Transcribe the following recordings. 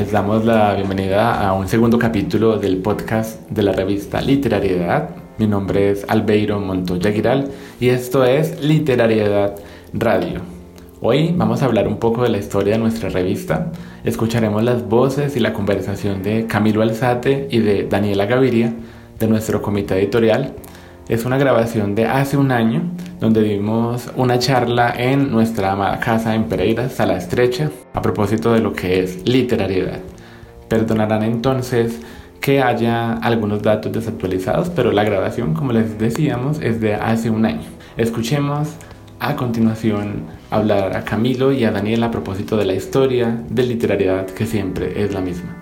Les damos la bienvenida a un segundo capítulo del podcast de la revista Literariedad. Mi nombre es Albeiro Montoya Giral y esto es Literariedad Radio. Hoy vamos a hablar un poco de la historia de nuestra revista. Escucharemos las voces y la conversación de Camilo Alzate y de Daniela Gaviria de nuestro comité editorial. Es una grabación de hace un año donde dimos una charla en nuestra amada casa en Pereira, Sala Estrecha, a propósito de lo que es literariedad. Perdonarán entonces que haya algunos datos desactualizados, pero la grabación, como les decíamos, es de hace un año. Escuchemos a continuación hablar a Camilo y a Daniel a propósito de la historia de literariedad que siempre es la misma.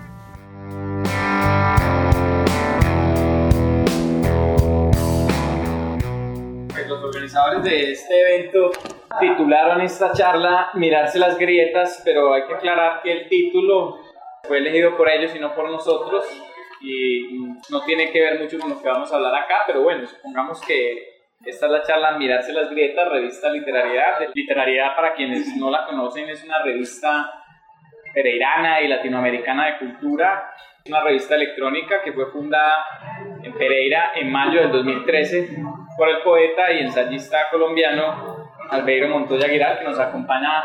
De este evento titularon esta charla Mirarse las grietas, pero hay que aclarar que el título fue elegido por ellos y no por nosotros y no tiene que ver mucho con lo que vamos a hablar acá, pero bueno, supongamos que esta es la charla Mirarse las grietas, revista Literariedad. Literariedad, para quienes no la conocen, es una revista pereirana y latinoamericana de cultura, una revista electrónica que fue fundada en Pereira en mayo del 2013 por el poeta y ensayista colombiano Albeiro Montoya Aguilar, que nos acompaña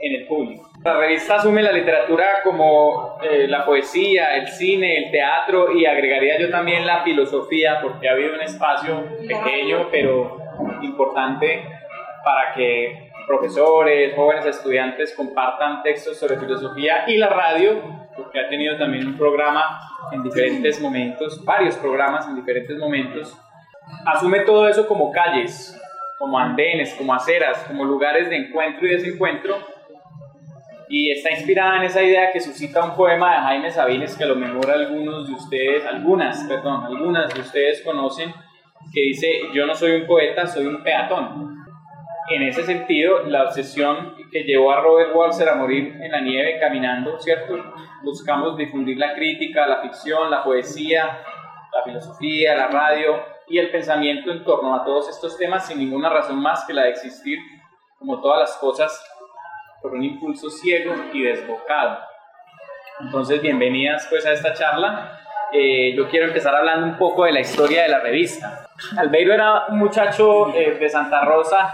en el público. La revista asume la literatura como eh, la poesía, el cine, el teatro y agregaría yo también la filosofía, porque ha habido un espacio pequeño pero importante para que profesores, jóvenes estudiantes compartan textos sobre filosofía y la radio, porque ha tenido también un programa en diferentes momentos, varios programas en diferentes momentos asume todo eso como calles, como andenes, como aceras, como lugares de encuentro y desencuentro. Y está inspirada en esa idea que suscita un poema de Jaime Sabines que a lo mejor algunos de ustedes, algunas, perdón, algunas de ustedes conocen, que dice, yo no soy un poeta, soy un peatón. En ese sentido, la obsesión que llevó a Robert Walser a morir en la nieve caminando, ¿cierto? Buscamos difundir la crítica, la ficción, la poesía, la filosofía, la radio, y el pensamiento en torno a todos estos temas sin ninguna razón más que la de existir, como todas las cosas, por un impulso ciego y desbocado. Entonces, bienvenidas pues a esta charla. Eh, yo quiero empezar hablando un poco de la historia de la revista. Albeiro era un muchacho eh, de Santa Rosa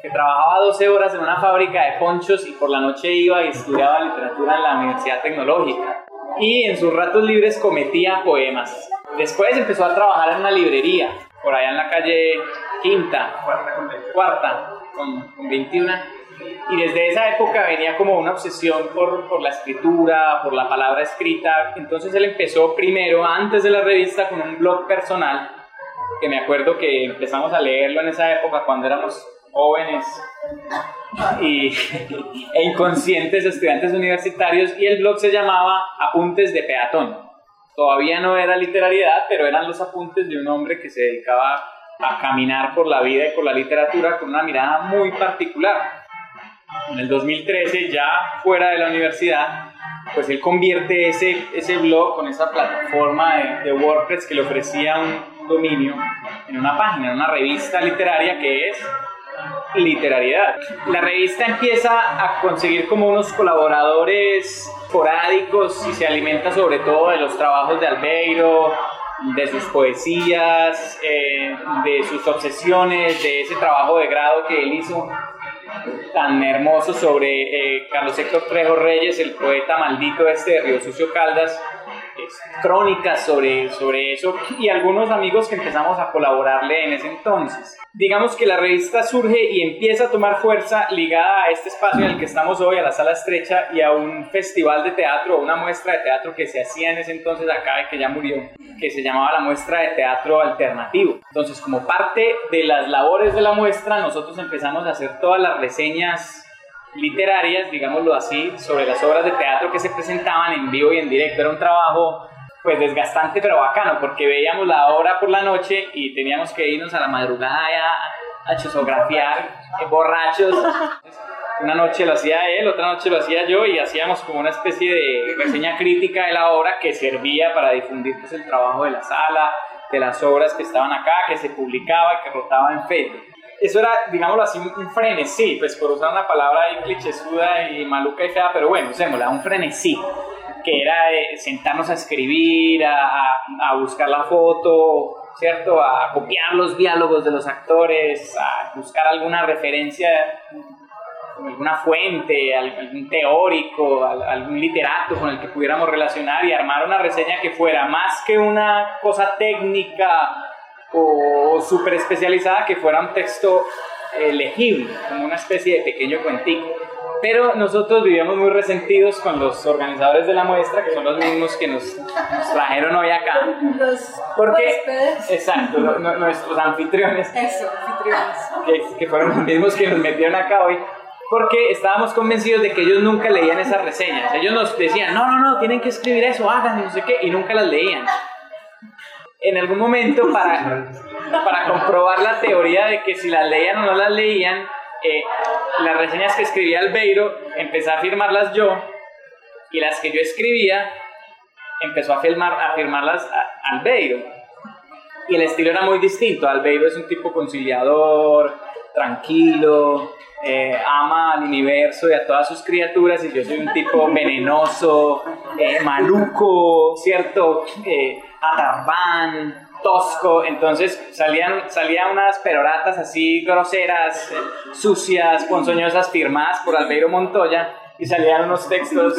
que trabajaba 12 horas en una fábrica de ponchos y por la noche iba y estudiaba literatura en la Universidad Tecnológica. Y en sus ratos libres cometía poemas. Después empezó a trabajar en una librería, por allá en la calle Quinta, cuarta, con, 21. Y desde esa época venía como una obsesión por, por la escritura, por la palabra escrita. Entonces él empezó primero, antes de la revista, con un blog personal, que me acuerdo que empezamos a leerlo en esa época cuando éramos jóvenes y, e inconscientes estudiantes universitarios y el blog se llamaba Apuntes de Peatón. Todavía no era literariedad, pero eran los apuntes de un hombre que se dedicaba a caminar por la vida y por la literatura con una mirada muy particular. En el 2013, ya fuera de la universidad, pues él convierte ese, ese blog con esa plataforma de, de WordPress que le ofrecía un dominio en una página, en una revista literaria que es literariedad. La revista empieza a conseguir como unos colaboradores esporádicos y se alimenta sobre todo de los trabajos de Albeiro, de sus poesías, eh, de sus obsesiones, de ese trabajo de grado que él hizo tan hermoso sobre eh, Carlos Héctor Trejo Reyes, el poeta maldito este de Río Sucio Caldas, crónicas sobre, sobre eso y algunos amigos que empezamos a colaborarle en ese entonces. Digamos que la revista surge y empieza a tomar fuerza ligada a este espacio en el que estamos hoy, a la sala estrecha y a un festival de teatro, una muestra de teatro que se hacía en ese entonces acá y que ya murió, que se llamaba la muestra de teatro alternativo. Entonces, como parte de las labores de la muestra, nosotros empezamos a hacer todas las reseñas literarias, digámoslo así, sobre las obras de teatro que se presentaban en vivo y en directo. Era un trabajo pues desgastante pero bacano porque veíamos la obra por la noche y teníamos que irnos a la madrugada a, a chusografiar eh, borrachos. Una noche lo hacía él, otra noche lo hacía yo y hacíamos como una especie de reseña crítica de la obra que servía para difundir pues, el trabajo de la sala, de las obras que estaban acá, que se publicaba y que rotaba en Facebook eso era, digámoslo así, un frenesí, pues por usar una palabra ahí clichésuda y maluca y fea, pero bueno, usémosla, un frenesí. que era sentarnos a escribir, a, a, buscar la foto, ¿cierto? A copiar los diálogos de los actores, a buscar alguna referencia, alguna fuente, algún teórico, algún literato con el que pudiéramos relacionar y armar una reseña que fuera más que una cosa técnica o súper especializada, que fuera un texto eh, legible, como una especie de pequeño cuentico. Pero nosotros vivíamos muy resentidos con los organizadores de la muestra, que son los mismos que nos, trajeron hoy acá. Los porque, Exacto, nuestros anfitriones. Eso, anfitriones. Que, que fueron los mismos que nos metieron acá hoy porque estábamos convencidos de que ellos nunca leían esas reseñas. Ellos nos decían, no, no, no, tienen que escribir eso, hagan, no sé qué, y nunca las leían. En algún momento, para, para comprobar la teoría de que si las leían o no las leían, eh, las reseñas que escribía Albeiro, empecé a firmarlas yo, y las que yo escribía, empezó a, firmar, a firmarlas Albeiro. Y el estilo era muy distinto. Albeiro es un tipo conciliador, tranquilo, eh, ama al universo y a todas sus criaturas, y yo soy un tipo venenoso, eh, maluco, ¿cierto? Eh, atarbán, tosco, entonces salían, salían unas peroratas así groseras, sucias, ponzoñosas, firmadas por Albeiro Montoya, y salían unos textos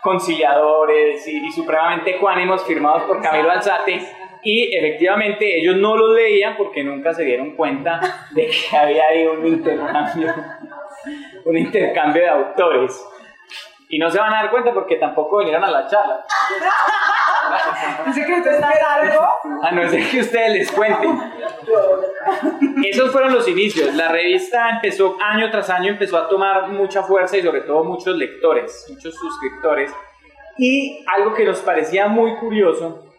conciliadores y, y supremamente ecuánimos firmados por Camilo Alzate, y efectivamente ellos no los leían porque nunca se dieron cuenta de que había ahí un intercambio, un intercambio de autores. Y no se van a dar cuenta porque tampoco vinieron a la charla. ¿Un secreto está algo? A no ser que ustedes les cuenten. Esos fueron los inicios. La revista empezó año tras año, empezó a tomar mucha fuerza y sobre todo muchos lectores, muchos suscriptores. Y algo que nos parecía muy curioso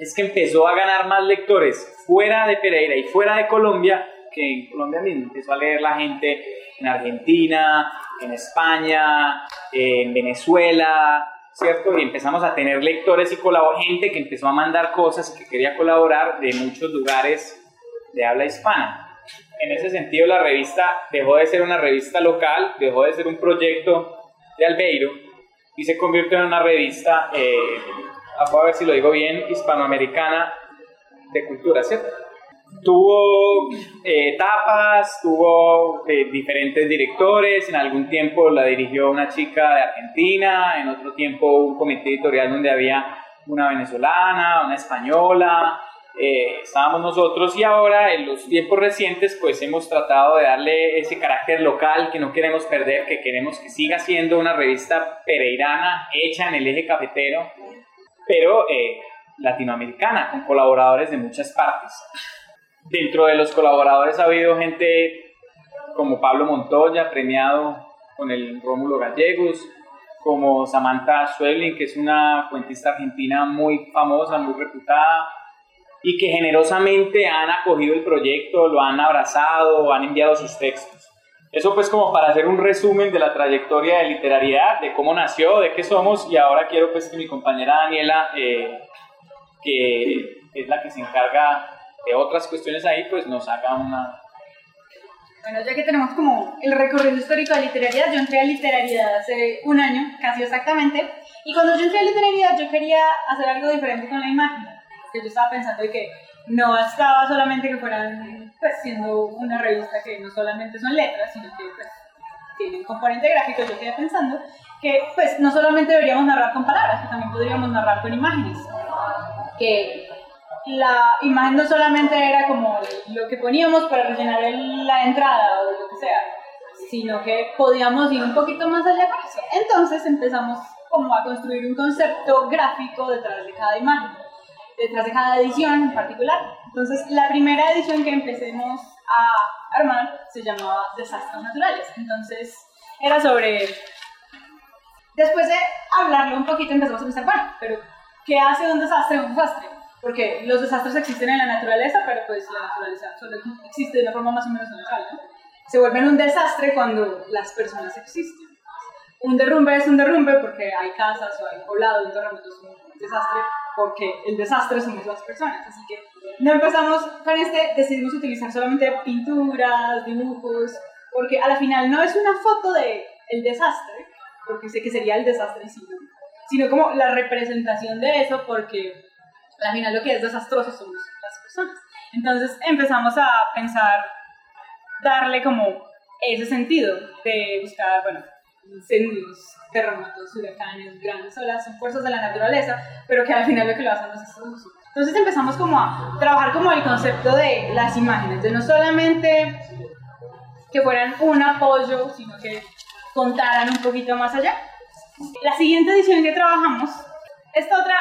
es que empezó a ganar más lectores fuera de Pereira y fuera de Colombia que en Colombia mismo. Empezó a leer la gente en Argentina, en España, en Venezuela, ¿cierto? Y empezamos a tener lectores y gente que empezó a mandar cosas y que quería colaborar de muchos lugares de habla hispana. En ese sentido, la revista dejó de ser una revista local, dejó de ser un proyecto de Albeiro y se convirtió en una revista eh, a ver si lo digo bien, hispanoamericana de cultura, ¿cierto? Tuvo eh, etapas, tuvo eh, diferentes directores, en algún tiempo la dirigió una chica de Argentina, en otro tiempo un comité editorial donde había una venezolana, una española, eh, estábamos nosotros. Y ahora en los tiempos recientes pues hemos tratado de darle ese carácter local que no queremos perder, que queremos que siga siendo una revista pereirana hecha en el eje cafetero pero eh, latinoamericana, con colaboradores de muchas partes. Dentro de los colaboradores ha habido gente como Pablo Montoya, premiado con el Rómulo Gallegos, como Samantha Schweblin, que es una cuentista argentina muy famosa, muy reputada, y que generosamente han acogido el proyecto, lo han abrazado, han enviado sus textos. Eso pues como para hacer un resumen de la trayectoria de literariedad, de cómo nació, de qué somos y ahora quiero pues que mi compañera Daniela, eh, que es la que se encarga de otras cuestiones ahí, pues nos haga una... Bueno, ya que tenemos como el recorrido histórico de literariedad, yo entré a literariedad hace un año, casi exactamente, y cuando yo entré a literariedad yo quería hacer algo diferente con la imagen, que yo estaba pensando de que no bastaba solamente que fueran pues, siendo una revista que no solamente son letras, sino que pues, tienen componente gráfico, yo quedé pensando que pues no solamente deberíamos narrar con palabras, también podríamos narrar con imágenes. Que la imagen no solamente era como lo que poníamos para rellenar la entrada o lo que sea, sino que podíamos ir un poquito más allá con eso. Entonces empezamos como a construir un concepto gráfico detrás de cada imagen detrás de cada edición en particular. Entonces, la primera edición que empecemos a armar se llamaba Desastres Naturales. Entonces, era sobre... Después de hablarlo un poquito, empezamos a pensar, bueno, pero ¿qué hace un desastre un desastre? Porque los desastres existen en la naturaleza, pero pues la naturaleza solo existe de una forma más o menos natural. ¿no? Se vuelven un desastre cuando las personas existen. Un derrumbe es un derrumbe porque hay casas o hay poblado, un terremoto es un desastre porque el desastre somos las personas. Así que no empezamos con este, decidimos utilizar solamente pinturas, dibujos, porque a la final no es una foto de el desastre, porque sé que sería el desastre sí, sino como la representación de eso, porque al final lo que es desastroso somos las personas. Entonces empezamos a pensar darle como ese sentido de buscar, bueno, incendios, terremotos, huracanes, grandes olas, son fuerzas de la naturaleza, pero que al final lo que lo hacen es nosotros. Entonces empezamos como a trabajar como el concepto de las imágenes, de no solamente que fueran un apoyo, sino que contaran un poquito más allá. La siguiente edición que trabajamos, esta otra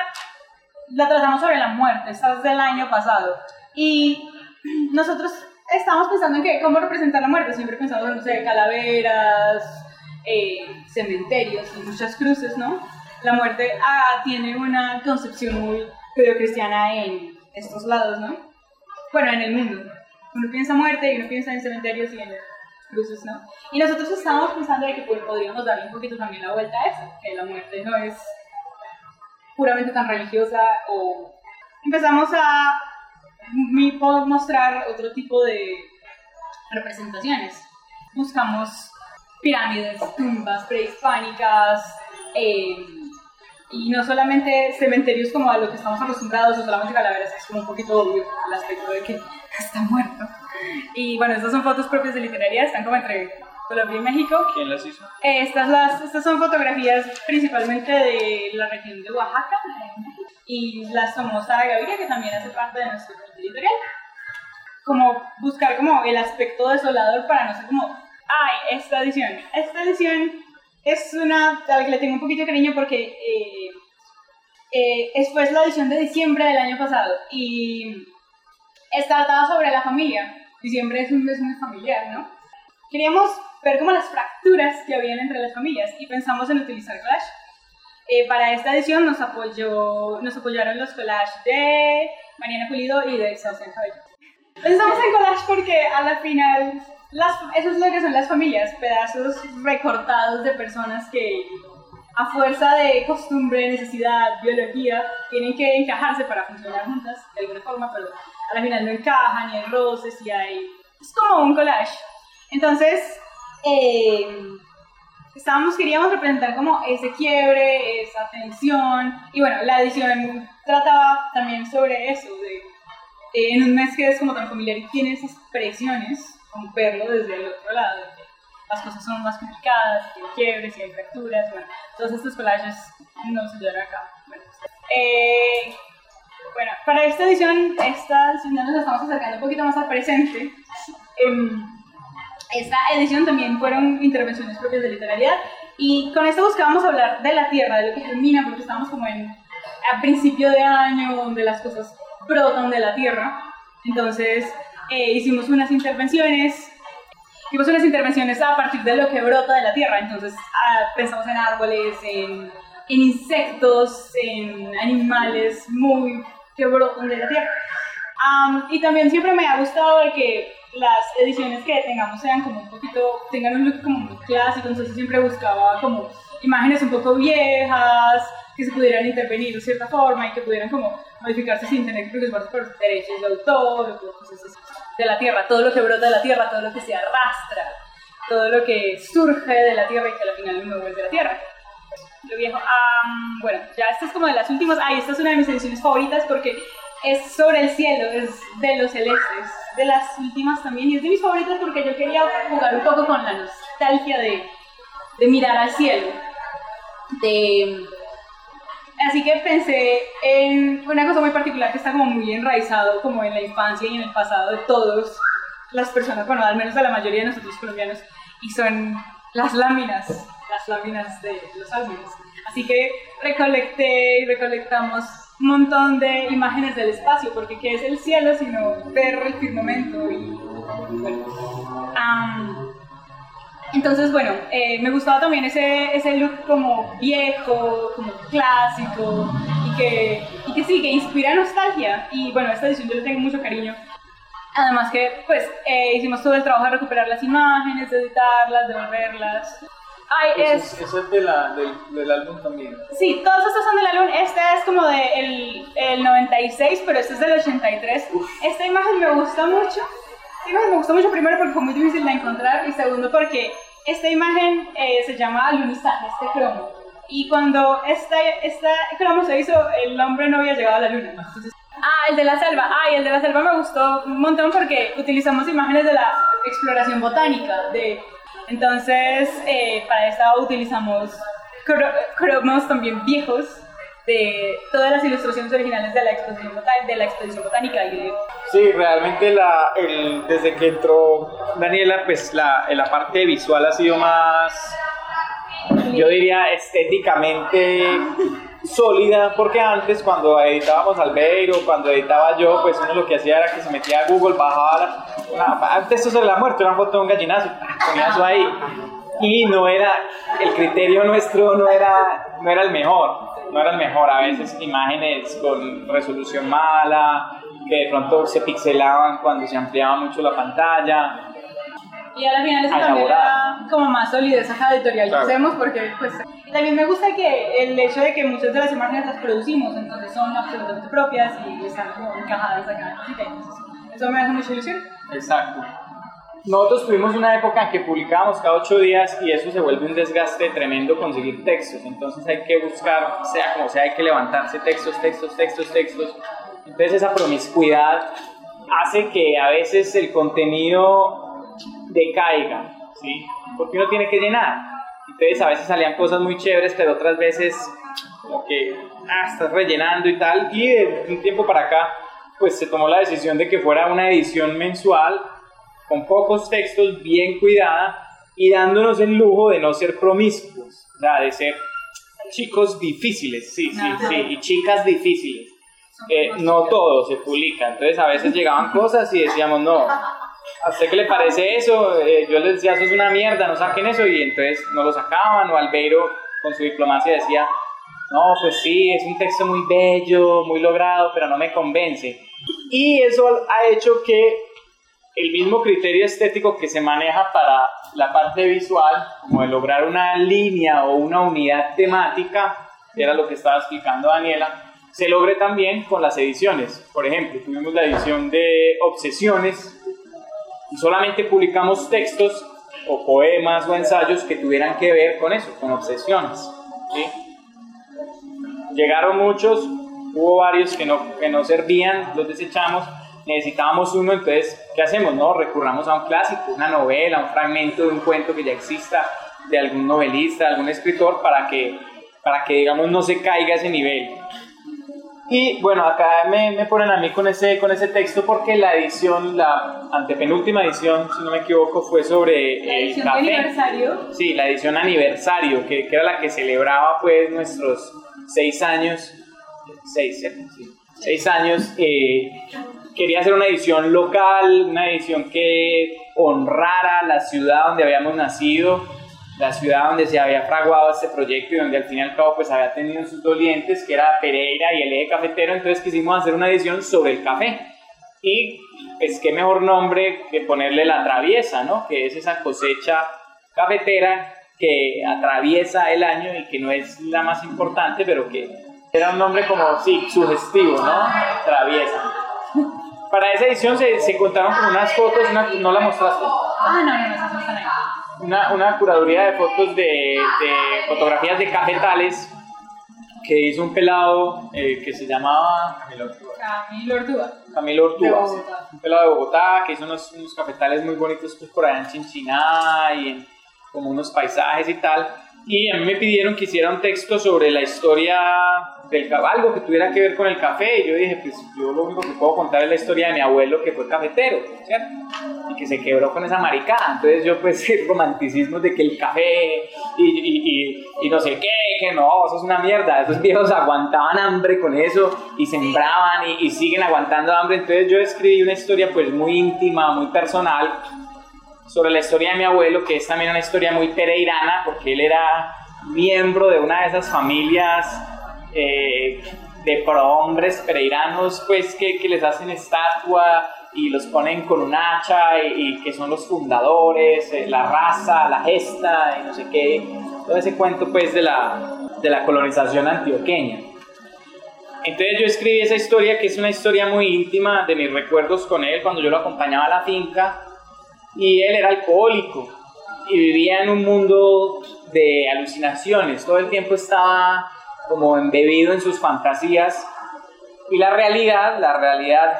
la tratamos sobre la muerte, esta es del año pasado. Y nosotros estábamos pensando en que, cómo representar la muerte, siempre pensamos en, no sé, calaveras, eh, cementerios y muchas cruces, ¿no? La muerte ah, tiene una concepción muy cristiana en estos lados, ¿no? Bueno, en el mundo. Uno piensa muerte y uno piensa en cementerios y en cruces, ¿no? Y nosotros estábamos pensando de que pues, podríamos darle un poquito también la vuelta a eso, que la muerte no es puramente tan religiosa o empezamos a mostrar otro tipo de representaciones. Buscamos pirámides, tumbas prehispánicas, eh, y no solamente cementerios como a lo que estamos acostumbrados, o solamente calaveras, es como un poquito obvio el aspecto de que está muerto. Y bueno, estas son fotos propias de literaria, están como entre Colombia y México. ¿Quién las hizo? estas, las, estas son fotografías principalmente de la región de Oaxaca, y las tomó Sara Gaviria, que también hace parte de nuestro editorial. Como buscar como el aspecto desolador para no ser como, ay, esta edición, esta edición es una a la que le tengo un poquito de cariño porque eh, eh, es pues la edición de diciembre del año pasado y está tratada sobre la familia. Diciembre es un mes muy familiar, ¿no? Queríamos ver como las fracturas que habían entre las familias y pensamos en utilizar collage. Eh, para esta edición nos, apoyó, nos apoyaron los collages de Mariana Pulido y de Sebastián Cabello. Pensamos en collage porque a la final las, eso es lo que son las familias, pedazos recortados de personas que a fuerza de costumbre, necesidad, biología, tienen que encajarse para funcionar juntas de alguna forma, pero al final no encajan y hay roces y hay... Es como un collage. Entonces, eh, estábamos, queríamos representar como ese quiebre, esa tensión, y bueno, la edición trataba también sobre eso, de en un mes que es como tan familiar y tiene esas presiones, verlo desde el otro lado, las cosas son más complicadas, hay quiebres y hay fracturas, bueno, todos estos collages nos ayudan acá. Bueno, eh, bueno, para esta edición, esta edición nos estamos acercando un poquito más al presente. Em, esta edición también fueron intervenciones propias de literalidad y con esto buscábamos hablar de la tierra, de lo que germina, porque estamos como en a principio de año donde las cosas brotan de la tierra. Entonces, eh, hicimos unas intervenciones, hicimos unas intervenciones a partir de lo que brota de la tierra, entonces ah, pensamos en árboles, en, en, insectos, en animales muy que brotan de la tierra. y también siempre me ha gustado de que las ediciones que tengamos sean como un poquito, tengan un look como muy clásico, entonces siempre buscaba como imágenes un poco viejas, que se pudieran intervenir de cierta forma y que pudieran como modificarse sin tener que preocuparse por derechos de autor de la tierra, todo lo que brota de la tierra, todo lo que se arrastra, todo lo que surge de la tierra y que al final no vuelve de la tierra. Lo viejo. bueno, ya esta es como de las últimas. Ay, esta es una de mis ediciones favoritas porque es sobre el cielo, es de los celestes, de las últimas también, y es de mis favoritas porque yo quería jugar un poco con la nostalgia de, de mirar al cielo, de Así que pensé en una cosa muy particular que está como muy enraizado como en la infancia y en el pasado de todas las personas, bueno, al menos de la mayoría de nosotros colombianos, y son las láminas, las láminas de los álbumes. Así que recolecté y recolectamos un montón de imágenes del espacio, porque ¿qué es el cielo sino ver el firmamento? Y, bueno, entonces, bueno, eh, me gustaba también ese, ese look como viejo, como clásico, y que, y que sí, que inspira nostalgia. Y bueno, esta edición yo le tengo mucho cariño. Además que, pues, eh, hicimos todo el trabajo de recuperar las imágenes, de editarlas, de volverlas. Ay, es... Eso es de la, del, del, álbum también. Sí, todos estos son del álbum. Este es como del de el 96, pero este es del 83. Esta imagen me gusta mucho me gustó mucho primero porque fue muy difícil de encontrar y segundo porque esta imagen eh, se llama alunizaje, este cromo. Y cuando esta, esta cromo se hizo, el hombre no había llegado a la luna. ah, el de la selva. Ah, y el de la selva me gustó un montón porque utilizamos imágenes de la exploración botánica. De, entonces, eh, para esta utilizamos cromos también viejos de todas las ilustraciones originales de la exposición, de la exposición botánica. Sí, realmente la, el, desde que entró Daniela, pues la, la parte visual ha sido más, yo diría, estéticamente sólida, porque antes cuando editábamos Albeiro, cuando editaba yo, pues uno lo que hacía era que se metía a Google, bajaba la, antes eso se la muerto, era una foto de un gallinazo, ponía eso ahí, y no era, el criterio nuestro no era, no era el mejor, no era el mejor, a veces imágenes con resolución mala, que de pronto se pixelaban cuando se ampliaba mucho la pantalla. Y a la final eso también era como más solidez a editorial que hacemos porque pues también me gusta que el hecho de que muchas de las imágenes las producimos, entonces son absolutamente propias y están como encajadas acá. Entonces, eso me hace mucha ilusión. Exacto. Nosotros tuvimos una época en que publicábamos cada ocho días y eso se vuelve un desgaste tremendo conseguir textos. Entonces hay que buscar, sea como sea, hay que levantarse textos, textos, textos, textos. Entonces esa promiscuidad hace que a veces el contenido decaiga, ¿sí? Porque uno tiene que llenar. Entonces a veces salían cosas muy chéveres, pero otras veces como que ah, estás rellenando y tal. Y de un tiempo para acá, pues se tomó la decisión de que fuera una edición mensual con pocos textos, bien cuidada y dándonos el lujo de no ser promiscuos, o sea, de ser chicos difíciles, sí, sí, sí, y chicas difíciles. Eh, no todo se publica, entonces a veces llegaban cosas y decíamos, no, ¿a usted qué le parece eso? Eh, yo les decía, eso es una mierda, no saquen eso, y entonces no lo sacaban, o Albeiro con su diplomacia decía, no, pues sí, es un texto muy bello, muy logrado, pero no me convence. Y eso ha hecho que el mismo criterio estético que se maneja para la parte visual, como de lograr una línea o una unidad temática, era lo que estaba explicando Daniela, se logre también con las ediciones. Por ejemplo, tuvimos la edición de Obsesiones y solamente publicamos textos o poemas o ensayos que tuvieran que ver con eso, con obsesiones. Llegaron muchos, hubo varios que no, que no servían, los desechamos, necesitábamos uno, entonces, ¿qué hacemos? No? Recurramos a un clásico, una novela, un fragmento de un cuento que ya exista de algún novelista, de algún escritor, para que, para que digamos, no se caiga ese nivel. Y bueno, acá me, me, ponen a mí con ese, con ese texto porque la edición, la antepenúltima edición, si no me equivoco, fue sobre ¿La edición el café. aniversario? Sí, la edición aniversario, que, que, era la que celebraba pues nuestros seis años, seis, sí, seis años eh, quería hacer una edición local, una edición que honrara la ciudad donde habíamos nacido, la ciudad donde se había fraguado este proyecto y donde al fin y al cabo pues había tenido sus dolientes, que era Pereira y el eje cafetero, entonces quisimos hacer una edición sobre el café. Y pues qué mejor nombre que ponerle la traviesa, ¿no? Que es esa cosecha cafetera que atraviesa el año y que no es la más importante, pero que era un nombre como, sí, sugestivo, ¿no? Traviesa. Para esa edición se, se contaron con unas fotos, ¿no la mostraste? Ah, no, no, no, no, no, Una, una curaduría de fotos de, de, fotografías de cafetales que hizo un pelado eh, que se llamaba Camilo Ortúa. Camilo Ortúa. Camilo Ortúa, un pelado de Bogotá que hizo unos, unos cafetales muy bonitos pues, por allá en Chinchiná y en como unos paisajes y tal. Y a mí me pidieron que hiciera un texto sobre la historia del algo que tuviera que ver con el café. Y yo dije, pues yo lo único que puedo contar es la historia de mi abuelo que fue cafetero, ¿cierto? Y que se quebró con esa maricada. Entonces yo pues el romanticismo de que el café y, y, y, no sé qué, que no, eso es una mierda. Esos viejos aguantaban hambre con eso y sembraban y, y siguen aguantando hambre. Entonces yo escribí una historia pues muy íntima, muy personal sobre la historia de mi abuelo, que es también una historia muy pereirana, porque él era miembro de una de esas familias eh, de prohombres pereiranos, pues que, que, les hacen estatua y los ponen con un hacha y, que son los fundadores, eh, la raza, la gesta y no sé qué, todo ese cuento pues de la, de la colonización antioqueña. Entonces yo escribí esa historia que es una historia muy íntima de mis recuerdos con él cuando yo lo acompañaba a la finca y él era alcohólico y vivía en un mundo de alucinaciones, todo el tiempo estaba como embebido en sus fantasías. Y la realidad, la realidad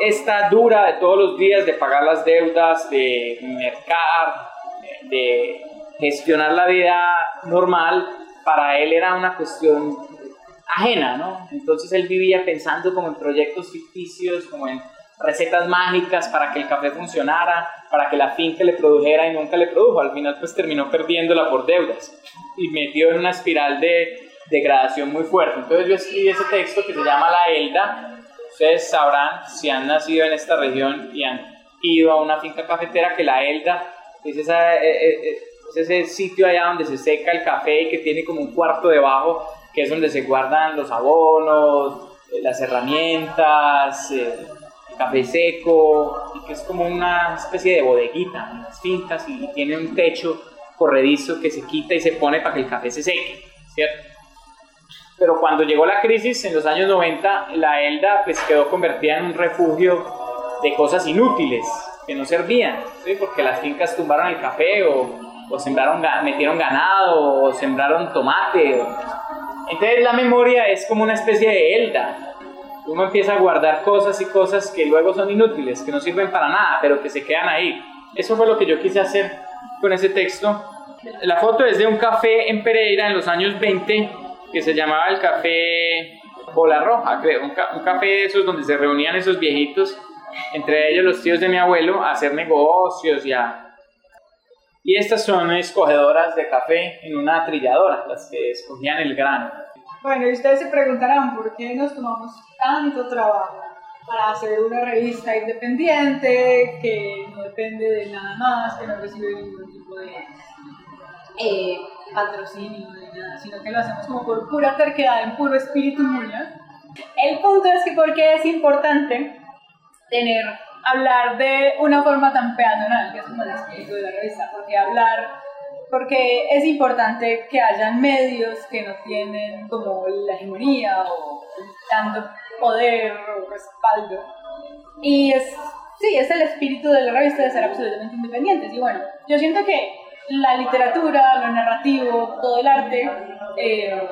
esta dura de todos los días de pagar las deudas, de mercar, de gestionar la vida normal, para él era una cuestión ajena, ¿no? Entonces él vivía pensando como en proyectos ficticios, como en recetas mágicas para que el café funcionara, para que la finca le produjera y nunca le produjo. Al final pues terminó perdiéndola por deudas y metió en una espiral de degradación muy fuerte. Entonces yo escribí ese texto que se llama La Elda. Ustedes sabrán si han nacido en esta región y han ido a una finca cafetera que la Elda es, esa, eh, eh, eh, es ese sitio allá donde se seca el café y que tiene como un cuarto debajo que es donde se guardan los abonos, las herramientas, café seco, y que es como una especie de bodeguita, unas fincas y tiene un techo corredizo que se quita y se pone para que el café se seque, ¿cierto? Pero cuando llegó la crisis en los años 90, la ELDA pues quedó convertida en un refugio de cosas inútiles que no servían, porque las fincas tumbaron el café o, o sembraron, metieron ganado o sembraron tomate. Entonces la memoria es como una especie de ELDA. Uno empieza a guardar cosas y cosas que luego son inútiles, que no sirven para nada, pero que se quedan ahí. Eso fue lo que yo quise hacer con ese texto. La foto es de un café en Pereira en los años 20 que se llamaba el café Bola Roja, creo, un, café de esos donde se reunían esos viejitos, entre ellos los tíos de mi abuelo, a hacer negocios y a... Y estas son escogedoras de café en una trilladora, las que escogían el grano. Bueno, y ustedes se preguntarán por qué nos tomamos tanto trabajo para hacer una revista independiente que no depende de nada más, que no recibe ningún tipo de eh, patrocinio ni nada, sino que lo hacemos como por pura terquedad, en puro espíritu muña. El punto es que porque es importante tener, hablar de una forma tan peatonal, que es como el espíritu de la revista, porque hablar, porque es importante que hayan medios que no tienen como la hegemonía o tanto poder o respaldo. Y es, sí, es el espíritu de la revista de ser absolutamente independientes. Y bueno, yo siento que la literatura, lo narrativo, todo el arte, eh,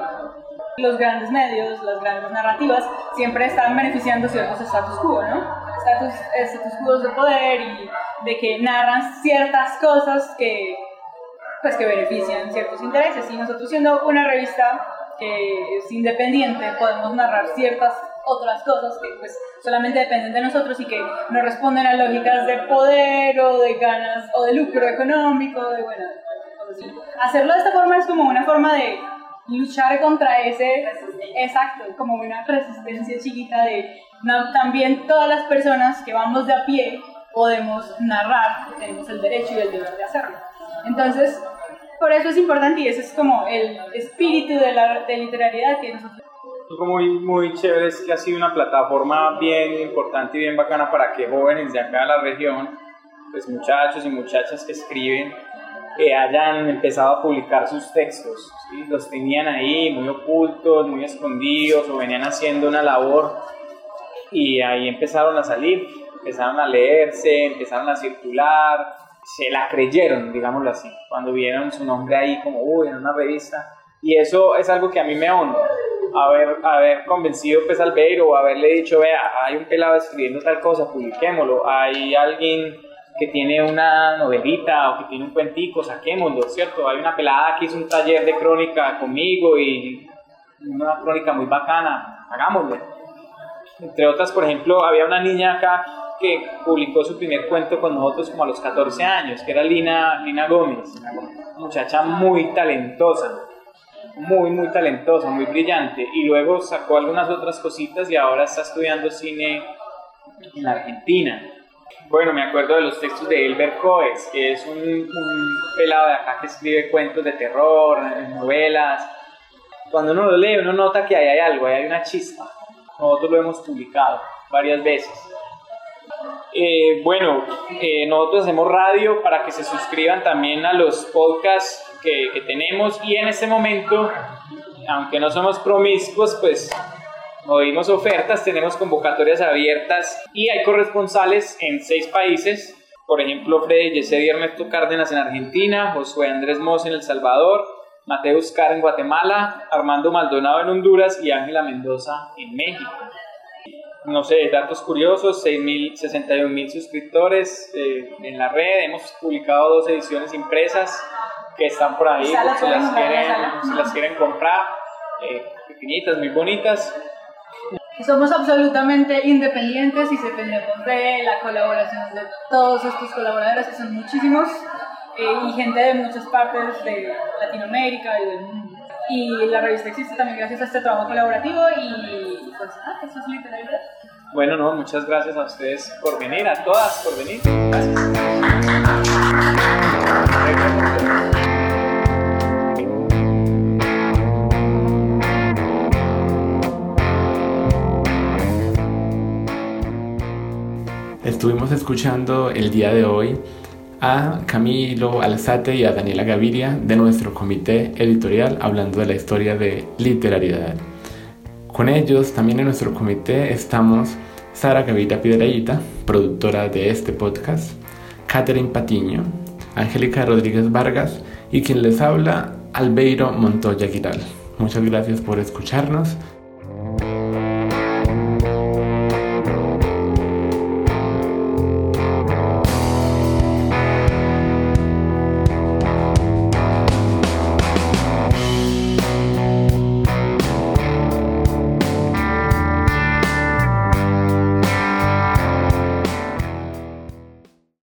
los grandes medios, las grandes narrativas, siempre están beneficiando ciertos status quo, ¿no? Status, status quo de poder y de que narran ciertas cosas que, pues, que benefician ciertos intereses. Y nosotros siendo una revista que es independiente, podemos narrar ciertas otras cosas que pues solamente dependen de nosotros y que no responden a lógicas de poder o de ganas o de lucro económico, de bueno, hacerlo de esta forma es como una forma de luchar contra ese, exacto, como una resistencia chiquita de también todas las personas que vamos de a pie podemos narrar, tenemos el derecho y el deber de hacerlo. Entonces, por eso es importante y ese es como el espíritu de la de literariedad que nosotros muy, muy chévere es que ha sido una plataforma bien importante y bien bacana para que jóvenes de acá de la región, pues muchachos y muchachas que escriben, que hayan empezado a publicar sus textos. Los tenían ahí muy ocultos, muy escondidos o venían haciendo una labor y ahí empezaron a salir, empezaron a leerse, empezaron a circular, se la creyeron, digámoslo así, cuando vieron su nombre ahí como, uy, en una revista. Y eso es algo que a mí me honra haber, haber convencido pues al ver o haberle dicho, vea, hay un pelado escribiendo tal cosa, publiquémoslo, hay alguien que tiene una novelita o que tiene un cuentico, saquémoslo, ¿cierto? Hay una pelada que hizo un taller de crónica conmigo y una crónica muy bacana, hagámoslo. Entre otras, por ejemplo, había una niña acá que publicó su primer cuento con nosotros como a los 14 años, que era Lina, Lina Gómez, una muchacha muy talentosa muy, muy talentosa, muy brillante, y luego sacó algunas otras cositas y ahora está estudiando cine en la Argentina. Bueno, me acuerdo de los textos de Elber Coes, que es un, un pelado de acá que escribe cuentos de terror, novelas. Cuando uno lo lee, uno nota que ahí hay algo, ahí hay una chispa. Nosotros lo hemos publicado varias veces. Eh, bueno, eh, nosotros hacemos radio para que se suscriban también a los podcasts que, tenemos y en este momento, aunque no somos promiscuos, pues oímos ofertas, tenemos convocatorias abiertas y hay corresponsales en seis países por ejemplo, Freddy Yesedi Ernesto Cárdenas en Argentina, Josué Andrés Mos en El Salvador, Mateus Car en Guatemala, Armando Maldonado en Honduras y Ángela Mendoza en México. No sé, datos curiosos, 61 mil suscriptores eh, en la red, hemos publicado dos ediciones impresas que están por ahí, si las, quieren, si las quieren comprar, eh, pequeñitas, muy bonitas. Somos absolutamente independientes y dependemos de la colaboración de todos estos colaboradores, que son muchísimos, eh, y gente de muchas partes de Latinoamérica y del mundo. Y la revista existe también gracias a este trabajo colaborativo y pues ah, eso es literalidad. Bueno, no, muchas gracias a ustedes por venir, a todas por venir. Gracias. Estuvimos escuchando el día de hoy a Camilo Alzate y a Daniela Gaviria de nuestro comité editorial hablando de la historia de literariedad. Con ellos también en nuestro comité estamos Sara Gaviria Piedraíta, productora de este podcast, Catherine Patiño, Angélica Rodríguez Vargas y quien les habla, Albeiro Montoya Giral. Muchas gracias por escucharnos